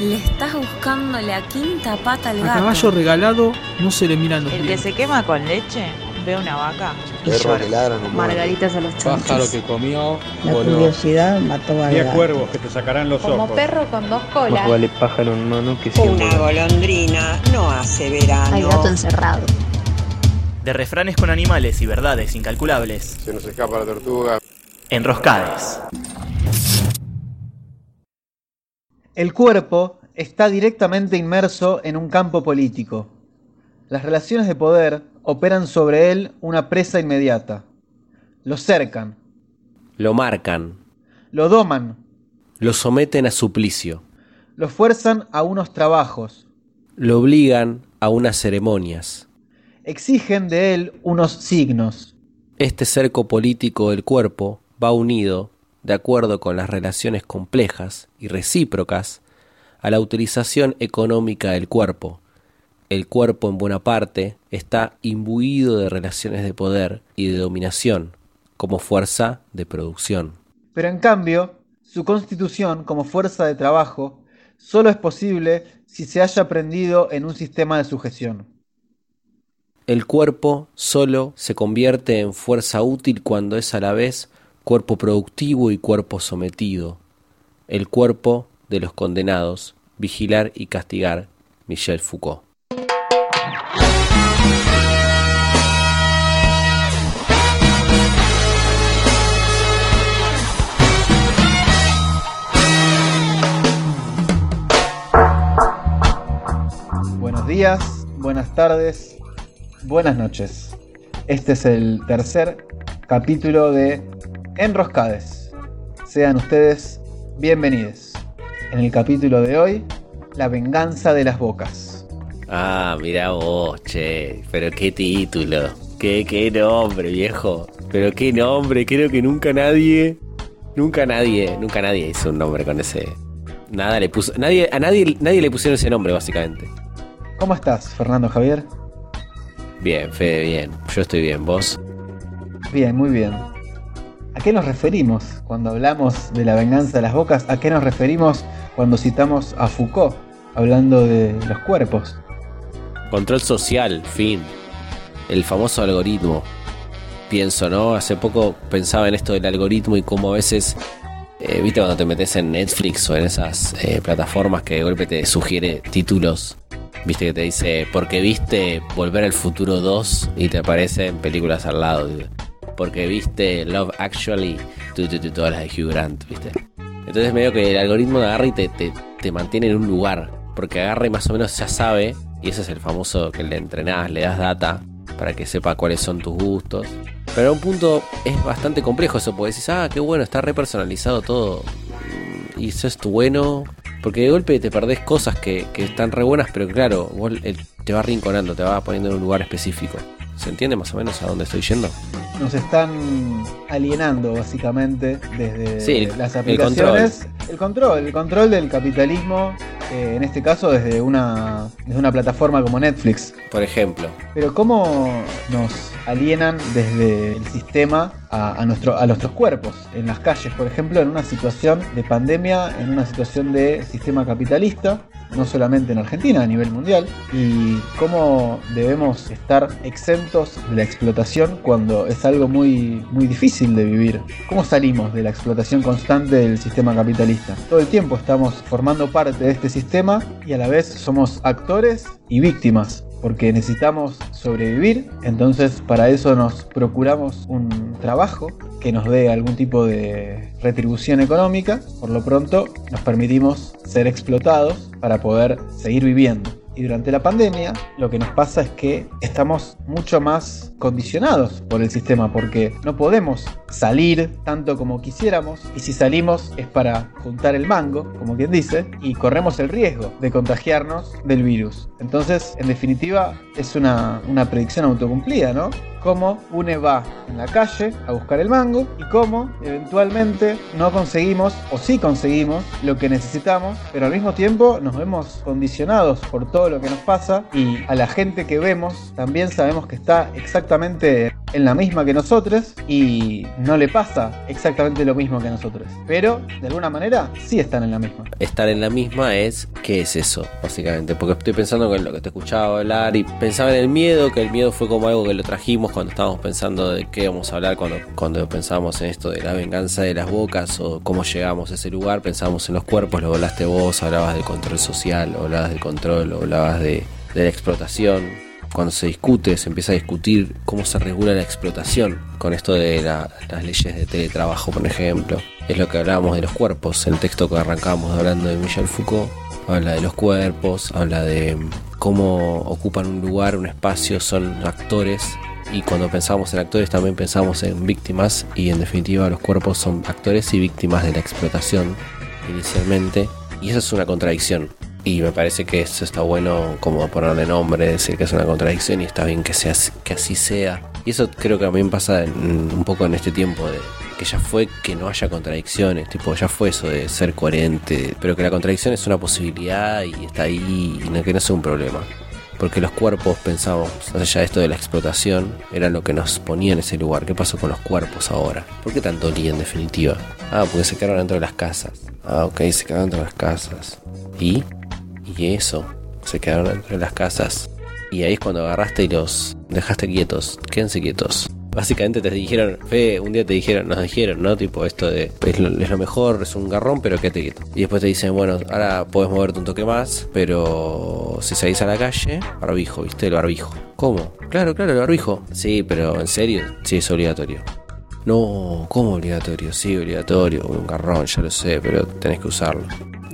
Le estás buscando la quinta pata al A gato. caballo regalado no se le miran los El que se quema con leche ve una vaca y Perro llora. no. Margaritas a los Pájaro chonchos. que comió, La voló. curiosidad mató al Diez cuervos que te sacarán los Como ojos. perro con dos colas. vale pájaro en mano que siempre. Una golondrina no hace verano. Hay gato encerrado. De refranes con animales y verdades incalculables. Se nos escapa la tortuga. Enroscades. El cuerpo está directamente inmerso en un campo político. Las relaciones de poder operan sobre él una presa inmediata. Lo cercan, Lo marcan, lo doman, lo someten a suplicio, lo fuerzan a unos trabajos, lo obligan a unas ceremonias. exigen de él unos signos. Este cerco político del cuerpo va unido, de acuerdo con las relaciones complejas y recíprocas, a la utilización económica del cuerpo. El cuerpo en buena parte está imbuido de relaciones de poder y de dominación como fuerza de producción. Pero en cambio, su constitución como fuerza de trabajo solo es posible si se haya aprendido en un sistema de sujeción. El cuerpo solo se convierte en fuerza útil cuando es a la vez cuerpo productivo y cuerpo sometido. El cuerpo de los condenados, vigilar y castigar. Michel Foucault. Buenos días, buenas tardes, buenas noches. Este es el tercer capítulo de Enroscades. Sean ustedes bienvenidos. En el capítulo de hoy, la venganza de las bocas. Ah, mira vos, che. Pero qué título. Qué, qué nombre, viejo. Pero qué nombre. Creo que nunca nadie. Nunca nadie. Nunca nadie hizo un nombre con ese. Nada le puso. Nadie, a nadie, nadie le pusieron ese nombre, básicamente. ¿Cómo estás, Fernando Javier? Bien, Fede, bien. Yo estoy bien. ¿Vos? Bien, muy bien. ¿A qué nos referimos cuando hablamos de la venganza de las bocas? ¿A qué nos referimos cuando citamos a Foucault hablando de los cuerpos? Control social, fin. El famoso algoritmo. Pienso, ¿no? Hace poco pensaba en esto del algoritmo y cómo a veces, eh, viste, cuando te metes en Netflix o en esas eh, plataformas que de golpe te sugiere títulos, viste que te dice, porque viste Volver al Futuro 2 y te aparecen películas al lado. Porque viste Love Actually, tú, tú, tú, todas las de Hugh Grant, viste. Entonces medio que el algoritmo agarra y te, te, te mantiene en un lugar. Porque agarra más o menos ya sabe, y ese es el famoso que le entrenás, le das data para que sepa cuáles son tus gustos. Pero a un punto es bastante complejo eso, porque decís, ah, qué bueno, está re personalizado todo. Y eso es tu bueno. Porque de golpe te perdés cosas que, que están re buenas, pero claro, vos, él te va rinconando, te va poniendo en un lugar específico. ¿Se entiende más o menos a dónde estoy yendo? Nos están alienando básicamente desde Sí, el- las el aplicaciones. El control, el control del capitalismo, eh, en este caso desde una, desde una plataforma como Netflix. Por ejemplo. Pero ¿cómo nos alienan desde el sistema a, a nuestro, a nuestros cuerpos? En las calles, por ejemplo, en una situación de pandemia, en una situación de sistema capitalista, no solamente en Argentina, a nivel mundial. Y cómo debemos estar exentos de la explotación cuando es algo muy, muy difícil de vivir. ¿Cómo salimos de la explotación constante del sistema capitalista? Todo el tiempo estamos formando parte de este sistema y a la vez somos actores y víctimas porque necesitamos sobrevivir, entonces para eso nos procuramos un trabajo que nos dé algún tipo de retribución económica, por lo pronto nos permitimos ser explotados para poder seguir viviendo. Y durante la pandemia lo que nos pasa es que estamos mucho más condicionados por el sistema porque no podemos salir tanto como quisiéramos y si salimos es para juntar el mango, como quien dice, y corremos el riesgo de contagiarnos del virus. Entonces, en definitiva, es una, una predicción autocumplida, ¿no? Cómo une va en la calle a buscar el mango y cómo eventualmente no conseguimos o sí conseguimos lo que necesitamos, pero al mismo tiempo nos vemos condicionados por todo lo que nos pasa y a la gente que vemos también sabemos que está exactamente en la misma que nosotros y no le pasa exactamente lo mismo que nosotros. Pero de alguna manera sí están en la misma. Estar en la misma es, ¿qué es eso? Básicamente, porque estoy pensando en lo que te escuchaba hablar y pensaba en el miedo, que el miedo fue como algo que lo trajimos cuando estábamos pensando de qué íbamos a hablar, cuando, cuando pensábamos en esto de la venganza de las bocas o cómo llegamos a ese lugar, pensábamos en los cuerpos, lo hablaste vos, hablabas del control social, hablabas del control, hablabas de la explotación, cuando se discute, se empieza a discutir cómo se regula la explotación, con esto de las leyes de teletrabajo, por ejemplo. Es lo que hablábamos de los cuerpos, el texto que arrancábamos hablando de Michel Foucault, habla de los cuerpos, habla de cómo ocupan un lugar, un espacio, son actores. Y cuando pensamos en actores también pensamos en víctimas y en definitiva los cuerpos son actores y víctimas de la explotación inicialmente. Y eso es una contradicción. Y me parece que eso está bueno como ponerle nombre, decir que es una contradicción y está bien que, sea, que así sea. Y eso creo que también pasa un poco en este tiempo de que ya fue que no haya contradicciones, tipo ya fue eso de ser coherente, pero que la contradicción es una posibilidad y está ahí y no, que no sea un problema. Porque los cuerpos, pensamos, allá esto de la explotación, era lo que nos ponía en ese lugar. ¿Qué pasó con los cuerpos ahora? ¿Por qué tanto lío en definitiva? Ah, porque se quedaron dentro de las casas. Ah, ok, se quedaron dentro de las casas. ¿Y? Y eso, se quedaron dentro de las casas. Y ahí es cuando agarraste y los dejaste quietos. Quédense quietos. Básicamente te dijeron, fe, un día te dijeron, nos dijeron, ¿no? Tipo esto de, es lo, mejor, es un garrón, pero quédate quieto. Y después te dicen, bueno, ahora puedes moverte un toque más, pero si salís a la calle, barbijo, ¿viste? El barbijo. ¿Cómo? Claro, claro, el barbijo. Sí, pero en serio, sí, es obligatorio. No, ¿cómo obligatorio? Sí, obligatorio, un garrón, ya lo sé, pero tenés que usarlo.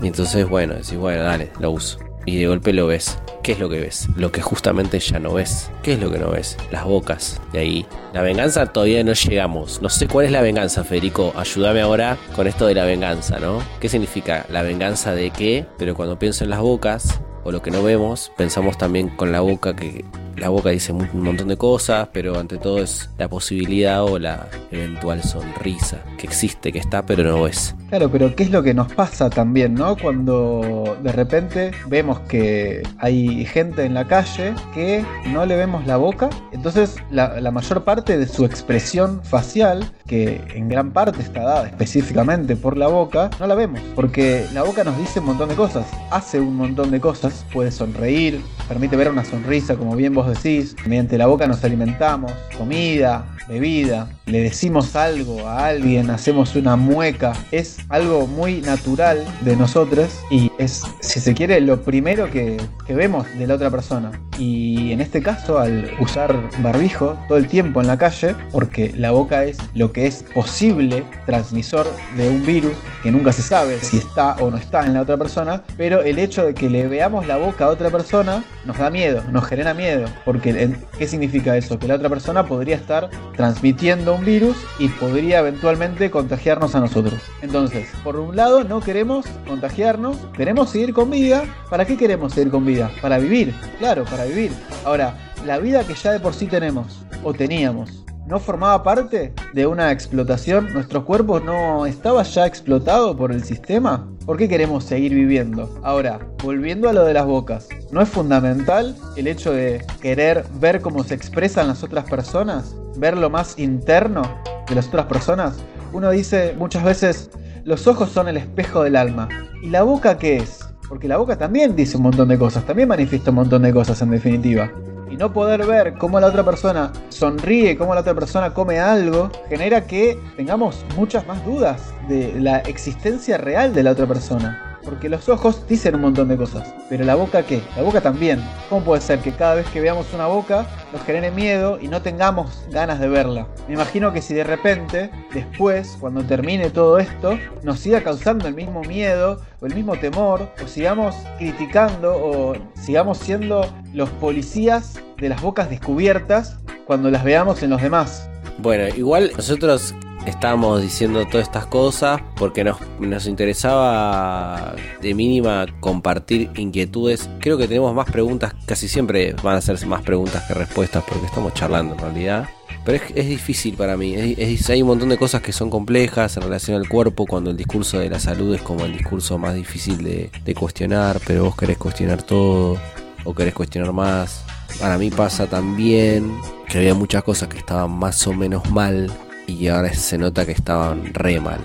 Y entonces, bueno, decís, bueno, dale, lo uso. Y de golpe lo ves. ¿Qué es lo que ves? Lo que justamente ya no ves. ¿Qué es lo que no ves? Las bocas. De ahí. La venganza todavía no llegamos. No sé cuál es la venganza, Federico. Ayúdame ahora con esto de la venganza, ¿no? ¿Qué significa la venganza de qué? Pero cuando pienso en las bocas, o lo que no vemos, pensamos también con la boca que la boca dice un montón de cosas, pero ante todo es la posibilidad o la eventual sonrisa que existe, que está, pero no es. Claro, pero ¿qué es lo que nos pasa también, no? Cuando de repente vemos que hay gente en la calle que no le vemos la boca, entonces la, la mayor parte de su expresión facial, que en gran parte está dada específicamente por la boca, no la vemos, porque la boca nos dice un montón de cosas, hace un montón de cosas, puede sonreír, permite ver una sonrisa, como bien vos decís, mediante la boca nos alimentamos, comida, bebida, le decimos algo a alguien, hacemos una mueca, es algo muy natural de nosotros y es, si se quiere, lo primero que, que vemos de la otra persona. Y en este caso, al usar barbijo todo el tiempo en la calle, porque la boca es lo que es posible transmisor de un virus, que nunca se sabe si está o no está en la otra persona, pero el hecho de que le veamos la boca a otra persona nos da miedo, nos genera miedo, porque ¿qué significa eso? Que la otra persona podría estar transmitiendo un virus y podría eventualmente contagiarnos a nosotros. Entonces, por un lado, no queremos contagiarnos, queremos seguir con vida. ¿Para qué queremos seguir con vida? Para vivir, claro, para vivir. Ahora, la vida que ya de por sí tenemos o teníamos no formaba parte de una explotación, nuestro cuerpo no estaba ya explotado por el sistema. ¿Por qué queremos seguir viviendo? Ahora, volviendo a lo de las bocas, ¿no es fundamental el hecho de querer ver cómo se expresan las otras personas? ¿Ver lo más interno de las otras personas? Uno dice muchas veces, los ojos son el espejo del alma. ¿Y la boca qué es? Porque la boca también dice un montón de cosas, también manifiesta un montón de cosas en definitiva y no poder ver cómo la otra persona sonríe, cómo la otra persona come algo, genera que tengamos muchas más dudas de la existencia real de la otra persona. Porque los ojos dicen un montón de cosas. Pero la boca qué? La boca también. ¿Cómo puede ser que cada vez que veamos una boca nos genere miedo y no tengamos ganas de verla? Me imagino que si de repente, después, cuando termine todo esto, nos siga causando el mismo miedo o el mismo temor, o sigamos criticando o sigamos siendo los policías de las bocas descubiertas cuando las veamos en los demás. Bueno, igual nosotros estábamos diciendo todas estas cosas porque nos, nos, interesaba de mínima compartir inquietudes. Creo que tenemos más preguntas, casi siempre van a hacerse más preguntas que respuestas porque estamos charlando en realidad. Pero es, difícil para mí, es, hay un montón de cosas que son complejas en relación al cuerpo cuando el discurso de la salud es como el discurso más difícil de cuestionar, pero vos querés cuestionar todo o querés cuestionar más Para mí pasa también que había muchas cosas que estaban más o menos mal y ahora se nota que estaban re mal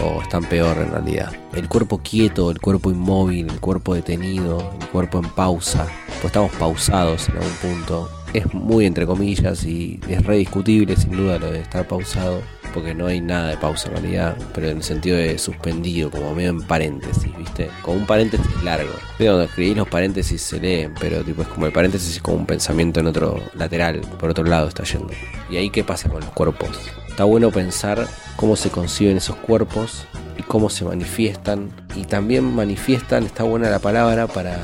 o están peor en realidad. El cuerpo quieto, el cuerpo inmóvil, el cuerpo detenido, el cuerpo en pausa, pues estamos pausados en algún punto. Es muy entre comillas y es re discutible sin duda lo de estar pausado porque no hay nada de pausa en realidad, pero en el sentido de suspendido, como medio en paréntesis, ¿viste? Como un paréntesis largo. Cuando escribís los paréntesis se leen, pero tipo es como el paréntesis es como un pensamiento en otro lateral, por otro lado está yendo. ¿Y ahí qué pasa con los cuerpos? Está bueno pensar cómo se conciben esos cuerpos y cómo se manifiestan. Y también manifiestan, está buena la palabra para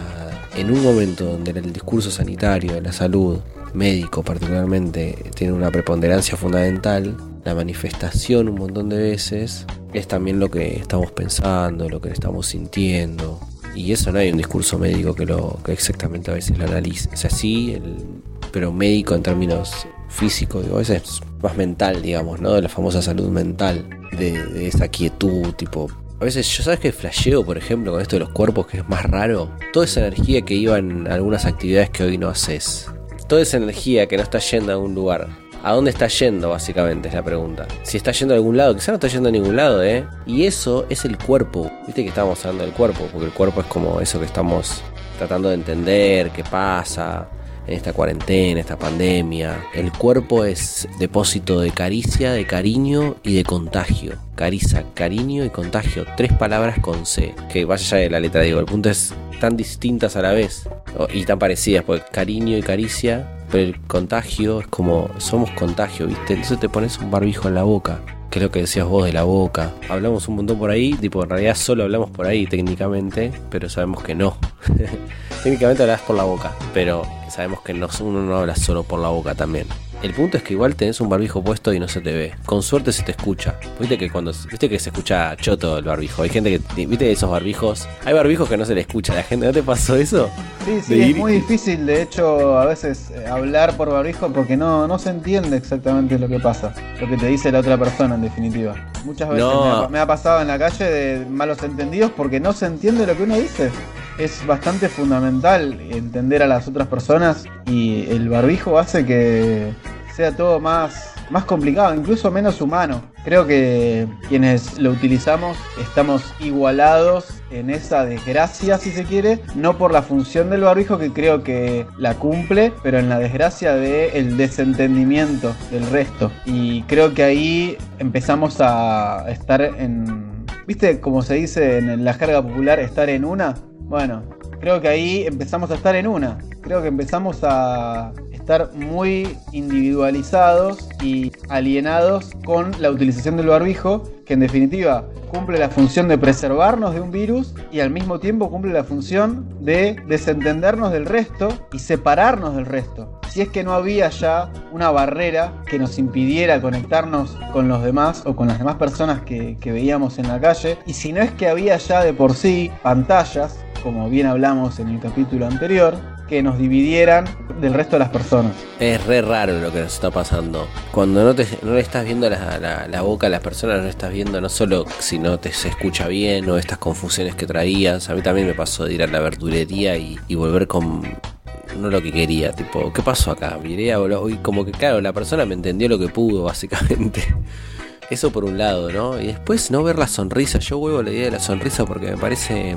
en un momento donde el discurso sanitario, la salud, médico particularmente, tiene una preponderancia fundamental, la manifestación un montón de veces es también lo que estamos pensando, lo que estamos sintiendo. Y eso no hay un discurso médico que lo que exactamente a veces lo analice. O sea, sí, pero médico en términos físicos, digo, a veces es más mental, digamos, ¿no? De la famosa salud mental, de, de esa quietud, tipo, a veces, yo sabes que flasheo, por ejemplo, con esto de los cuerpos, que es más raro. Toda esa energía que iba en algunas actividades que hoy no haces. Toda esa energía que no está yendo a algún lugar. ¿A dónde está yendo, básicamente? Es la pregunta. Si está yendo a algún lado, quizá no está yendo a ningún lado, ¿eh? Y eso es el cuerpo. Viste que estábamos hablando del cuerpo, porque el cuerpo es como eso que estamos tratando de entender, qué pasa en esta cuarentena, esta pandemia. El cuerpo es depósito de caricia, de cariño y de contagio. Caricia, cariño y contagio. Tres palabras con C. Que vaya ya de la letra, digo. El punto es tan distintas a la vez y tan parecidas, porque cariño y caricia, pero el contagio es como somos contagio, ¿viste? Entonces te pones un barbijo en la boca, que es lo que decías vos de la boca. Hablamos un montón por ahí, tipo en realidad solo hablamos por ahí técnicamente, pero sabemos que no. técnicamente hablas por la boca, pero sabemos que no, uno no habla solo por la boca también. El punto es que igual tenés un barbijo puesto y no se te ve. Con suerte se te escucha. Viste que cuando viste que se escucha choto el barbijo. Hay gente que viste esos barbijos. Hay barbijos que no se le escucha a la gente. ¿No te pasó eso? Sí, sí, es muy difícil de hecho a veces eh, hablar por barbijo porque no, no se entiende exactamente lo que pasa. Lo que te dice la otra persona en definitiva. Muchas veces me, ha, me ha pasado en la calle de malos entendidos porque no se entiende lo que uno dice es bastante fundamental entender a las otras personas y el barbijo hace que sea todo más, más complicado, incluso menos humano. Creo que quienes lo utilizamos estamos igualados en esa desgracia, si se quiere, no por la función del barbijo que creo que la cumple, pero en la desgracia del desentendimiento del resto. Y creo que ahí empezamos a estar en... ¿Viste como se dice en la jerga popular, estar en una? Bueno, creo que ahí empezamos a estar en una. Creo que empezamos a estar muy individualizados y alienados con la utilización del barbijo, que en definitiva cumple la función de preservarnos de un virus y al mismo tiempo cumple la función de desentendernos del resto y separarnos del resto. Si es que no había ya una barrera que nos impidiera conectarnos con los demás o con las demás personas que, veíamos en la calle, y si no es que había ya de por sí pantallas como bien hablamos en el capítulo anterior, que nos dividieran del resto de las personas. Es re raro lo que nos está pasando. Cuando no, te, no le estás viendo la, boca a las personas, no le estás viendo no solo si no te se escucha bien o estas confusiones que traías. A mí también me pasó de ir a la verdulería y, volver con no lo que quería, tipo, ¿qué pasó acá? Miré a y como que claro, la persona me entendió lo que pudo, básicamente. Eso por un lado, ¿no? Y después no ver la sonrisa. Yo vuelvo a la idea de la sonrisa porque me parece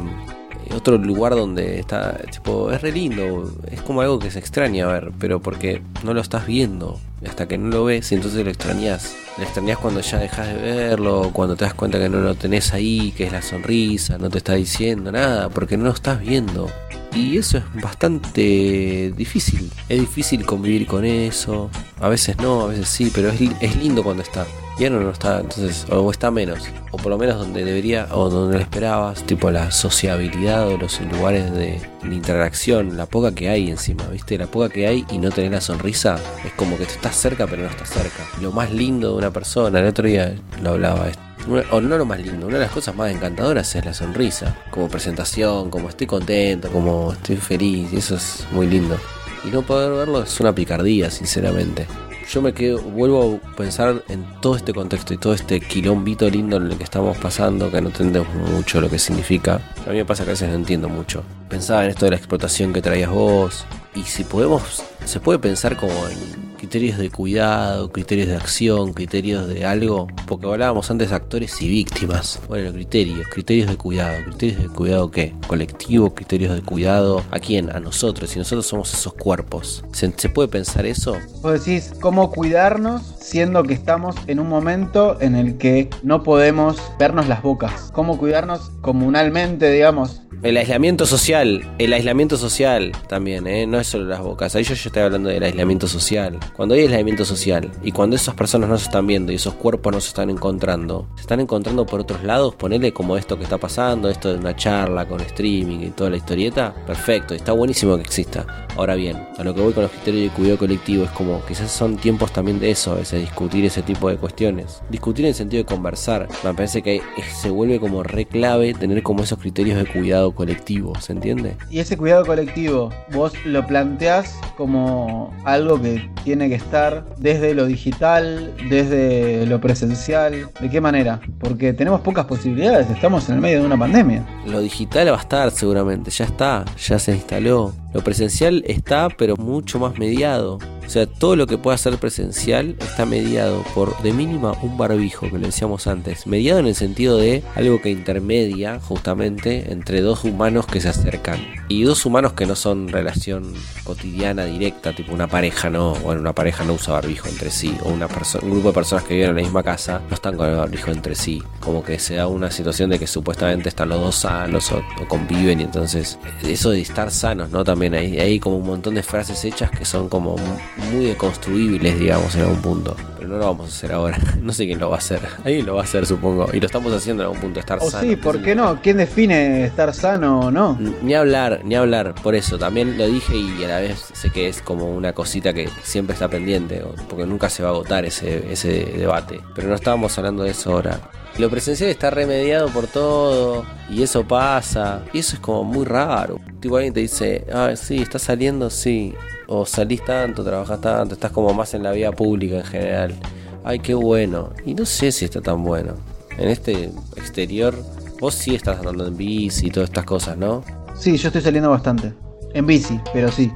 otro lugar donde está, tipo, es re lindo, es como algo que se extraña ver, pero porque no lo estás viendo, hasta que no lo ves y entonces lo extrañas. Lo extrañas cuando ya dejas de verlo, cuando te das cuenta que no lo tenés ahí, que es la sonrisa, no te está diciendo nada, porque no lo estás viendo. Y eso es bastante difícil. Es difícil convivir con eso. A veces no, a veces sí, pero es, es lindo cuando está. Y ahora no está, entonces, o está menos. O por lo menos donde debería, o donde lo esperabas. Tipo la sociabilidad o los lugares de, interacción. La poca que hay encima, ¿viste? La poca que hay y no tener la sonrisa. Es como que te estás cerca, pero no estás cerca. Lo más lindo de una persona, el otro día lo hablaba esto o no lo más lindo, una de las cosas más encantadoras es la sonrisa, como presentación, como estoy contento, como estoy feliz, y eso es muy lindo. Y no poder verlo es una picardía, sinceramente. Yo me quedo, vuelvo a pensar en todo este contexto y todo este quilombito lindo en el que estamos pasando, que no entendemos mucho lo que significa. A mí me pasa que a veces no entiendo mucho. Pensaba en esto de la explotación que traías vos. Y si podemos, se puede pensar como en criterios de cuidado, criterios de acción, criterios de algo, porque hablábamos antes de actores y víctimas. Bueno, criterios, criterios de cuidado, criterios de cuidado qué? Colectivo, criterios de cuidado, ¿a quién? A nosotros, y nosotros somos esos cuerpos. ¿Se, se puede pensar eso? Vos decís cómo cuidarnos siendo que estamos en un momento en el que no podemos vernos las bocas. Cómo cuidarnos comunalmente, digamos, El aislamiento social, el aislamiento social también, ¿eh? no es solo las bocas. Ahí yo, yo estoy hablando del aislamiento social. Cuando hay aislamiento social y cuando esas personas no se están viendo y esos cuerpos no se están encontrando, se están encontrando por otros lados, ponele como esto que está pasando, esto de una charla con streaming y toda la historieta, perfecto, está buenísimo que exista. Ahora bien, a lo que voy con los criterios de cuidado colectivo es como quizás son tiempos también de eso, a veces discutir ese tipo de cuestiones. Discutir en el sentido de conversar, me parece que se vuelve como re clave tener como esos criterios de cuidado colectivo, ¿se entiende? Y ese cuidado colectivo, vos lo planteás como algo que tiene que estar desde lo digital, desde lo presencial. ¿De qué manera? Porque tenemos pocas posibilidades, estamos en el medio de una pandemia. Lo digital va a estar seguramente, ya está, ya se instaló. Lo presencial está, pero mucho más mediado. O sea, todo lo que pueda ser presencial está mediado por de mínima un barbijo, que lo decíamos antes. Mediado en el sentido de algo que intermedia justamente entre dos humanos que se acercan. Y dos humanos que no son relación cotidiana directa, tipo una pareja, no. Bueno, una pareja no usa barbijo entre sí. O una un grupo de personas que viven en la misma casa no están con el barbijo entre sí. Como que se da una situación de que supuestamente están los dos sanos o, o conviven y entonces eso de estar sanos, ¿no? También hay, hay como un montón de frases hechas que son como mu- muy deconstruibles, digamos, en algún punto. Pero no lo vamos a hacer ahora. No sé quién lo va a hacer. Alguien lo va a hacer, supongo. Y lo estamos haciendo en algún punto, estar O sano. sí, ¿por qué no? ¿Quién define estar sano o no? Ni hablar, ni hablar, por eso también lo dije y a la vez sé que es como una cosita que siempre está pendiente, porque nunca se va a agotar ese, ese debate. Pero no estábamos hablando de eso ahora. Lo presencial está remediado por todo y eso pasa. Y eso es como muy raro. Tipo alguien te dice, ah, sí, estás saliendo, sí. O salís tanto, trabajas tanto, estás como más en la vida pública en general. Ay, qué bueno. Y no sé si está tan bueno. En este exterior, vos sí estás andando en bici y todas estas cosas, ¿no? Sí, yo estoy saliendo bastante. En bici, pero sí.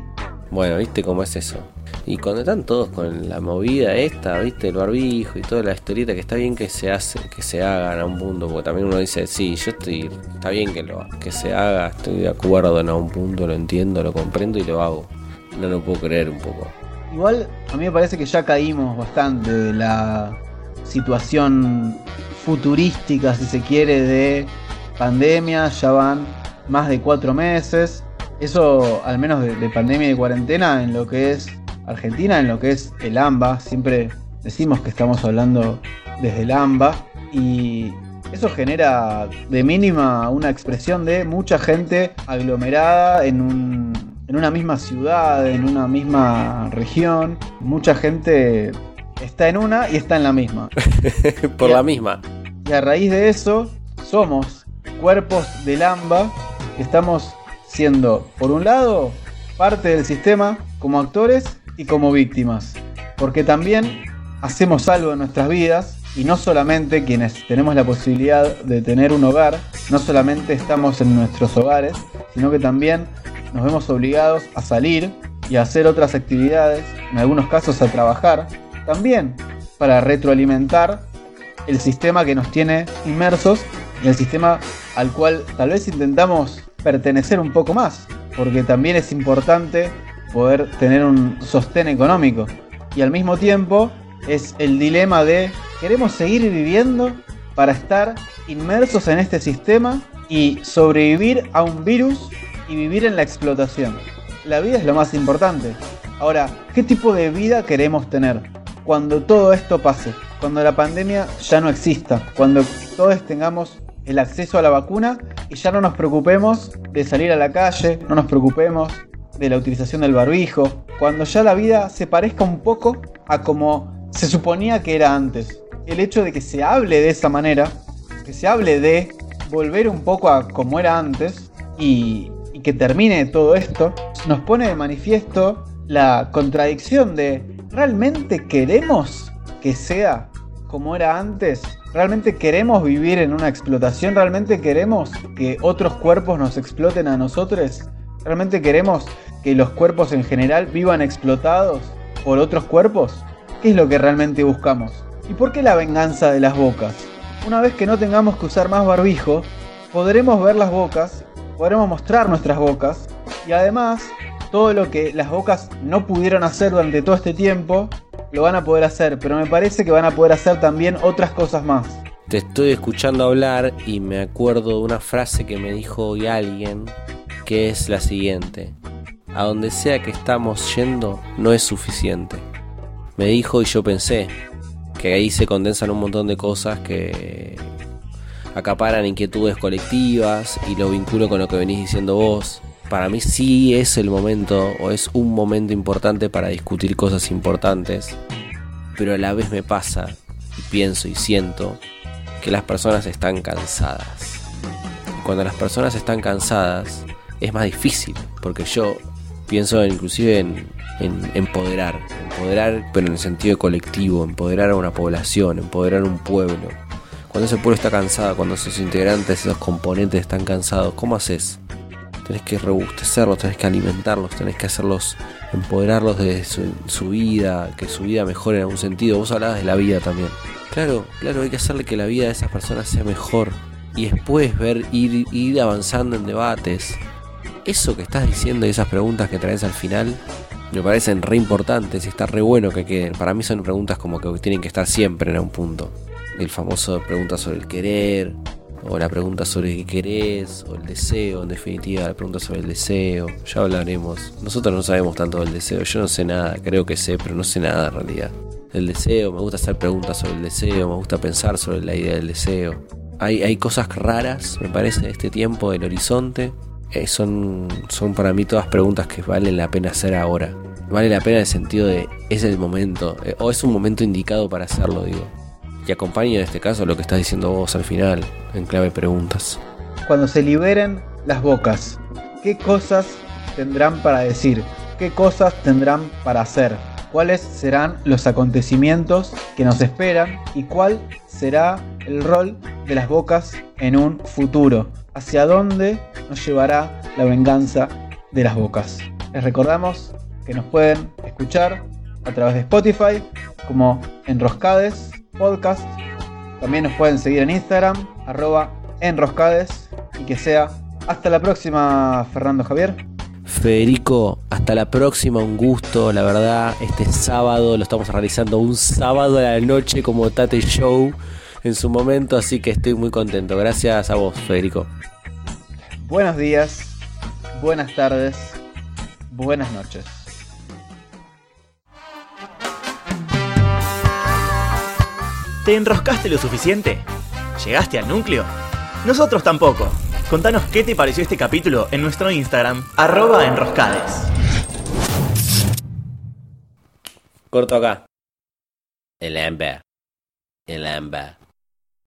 Bueno, viste cómo es eso. Y cuando están todos con la movida esta, viste, el barbijo y toda la historieta, que está bien que se hace, que se hagan a un punto, porque también uno dice, sí, yo estoy, está bien que lo que se haga, estoy de acuerdo en un punto, lo entiendo, lo comprendo y lo hago. No lo puedo creer un poco. Igual a mí me parece que ya caímos bastante de la situación futurística, si se quiere, de pandemia. Ya van más de cuatro meses. Eso, al menos de, de pandemia y de cuarentena, en lo que es Argentina, en lo que es el AMBA. Siempre decimos que estamos hablando desde el AMBA. Y eso genera de mínima una expresión de mucha gente aglomerada en un en una misma ciudad, en una misma región. Mucha gente está en una y está en la misma. Por la misma. Y a raíz de eso, somos cuerpos del AMBA que estamos siendo, por un lado, parte del sistema como actores y como víctimas. Porque también hacemos algo en nuestras vidas y no solamente quienes tenemos la posibilidad de tener un hogar, no solamente estamos en nuestros hogares, sino que también nos vemos obligados a salir y a hacer otras actividades, en algunos casos a trabajar, también para retroalimentar el sistema que nos tiene inmersos el sistema al cual tal vez intentamos pertenecer un poco más, porque también es importante poder tener un sostén económico. Y al mismo tiempo es el dilema de queremos seguir viviendo para estar inmersos en este sistema y sobrevivir a un virus y vivir en la explotación. La vida es lo más importante. Ahora, ¿qué tipo de vida queremos tener? Cuando todo esto pase, cuando la pandemia ya no exista, cuando todos tengamos el acceso a la vacuna y ya no nos preocupemos de salir a la calle, no nos preocupemos de la utilización del barbijo, cuando ya la vida se parezca un poco a como se suponía que era antes. El hecho de que se hable de esa manera, que se hable de volver un poco a como era antes y, y que termine todo esto, nos pone de manifiesto la contradicción de ¿realmente queremos que sea como era antes ¿Realmente queremos vivir en una explotación? ¿Realmente queremos que otros cuerpos nos exploten a nosotros? ¿Realmente queremos que los cuerpos en general vivan explotados por otros cuerpos? ¿Qué es lo que realmente buscamos? ¿Y por qué la venganza de las bocas? Una vez que no tengamos que usar más barbijo, podremos ver las bocas, podremos mostrar nuestras bocas y además todo lo que las bocas no pudieron hacer durante todo este tiempo, lo van a poder hacer, pero me parece que van a poder hacer también otras cosas más. Te estoy escuchando hablar y me acuerdo de una frase que me dijo hoy alguien, que es la siguiente. A donde sea que estamos yendo no es suficiente. Me dijo y yo pensé que ahí se condensan un montón de cosas que acaparan inquietudes colectivas y lo vinculo con lo que venís diciendo vos. Para mí sí es el momento o es un momento importante para discutir cosas importantes, pero a la vez me pasa y pienso y siento que las personas están cansadas. Cuando las personas están cansadas es más difícil, porque yo pienso inclusive en, empoderar, empoderar pero en el sentido colectivo, empoderar a una población, empoderar a un pueblo. Cuando ese pueblo está cansado, cuando esos integrantes, esos componentes están cansados, ¿cómo haces? Tenés que robustecerlos, tenés que alimentarlos, tenés que hacerlos, empoderarlos de su, vida, que su vida mejore en algún sentido. Vos hablabas de la vida también. Claro, claro, hay que hacerle que la vida de esas personas sea mejor. Y después ver, ir avanzando en debates. Eso que estás diciendo y esas preguntas que traes al final me parecen re importantes y está re bueno que queden. Para mí son preguntas como que tienen que estar siempre en un punto. El famoso pregunta sobre el querer, o la pregunta sobre qué querés, o el deseo, en definitiva, la pregunta sobre el deseo. Ya hablaremos. Nosotros no sabemos tanto del deseo, yo no sé nada, creo que sé, pero no sé nada en realidad. El deseo, me gusta hacer preguntas sobre el deseo, me gusta pensar sobre la idea del deseo. Hay, hay cosas raras, me parece, de este tiempo, del horizonte. Eh, son, son para mí todas preguntas que valen la pena hacer ahora. Vale la pena en el sentido de es el momento, eh, o es un momento indicado para hacerlo, digo. Y acompaña en este caso lo que estás diciendo vos al final, en clave preguntas. Cuando se liberen las bocas, ¿qué cosas tendrán para decir? ¿Qué cosas tendrán para hacer? ¿Cuáles serán los acontecimientos que nos esperan? ¿Y cuál será el rol de las bocas en un futuro? ¿Hacia dónde nos llevará la venganza de las bocas? Les recordamos que nos pueden escuchar a través de Spotify como Enroscades Podcast. También nos pueden seguir en Instagram, arroba Enroscades. Y que sea hasta la próxima, Fernando Javier. Federico, hasta la próxima, un gusto, la verdad, este sábado lo estamos realizando un sábado a la noche como Tate Show en su momento, así que estoy muy contento. Gracias a vos, Federico. Buenos días, buenas tardes, buenas noches. ¿Te enroscaste lo suficiente? ¿Llegaste al núcleo? Nosotros tampoco. Contanos qué te pareció este capítulo en nuestro Instagram, arroba enroscades. Corto acá. El Amber. El Amber.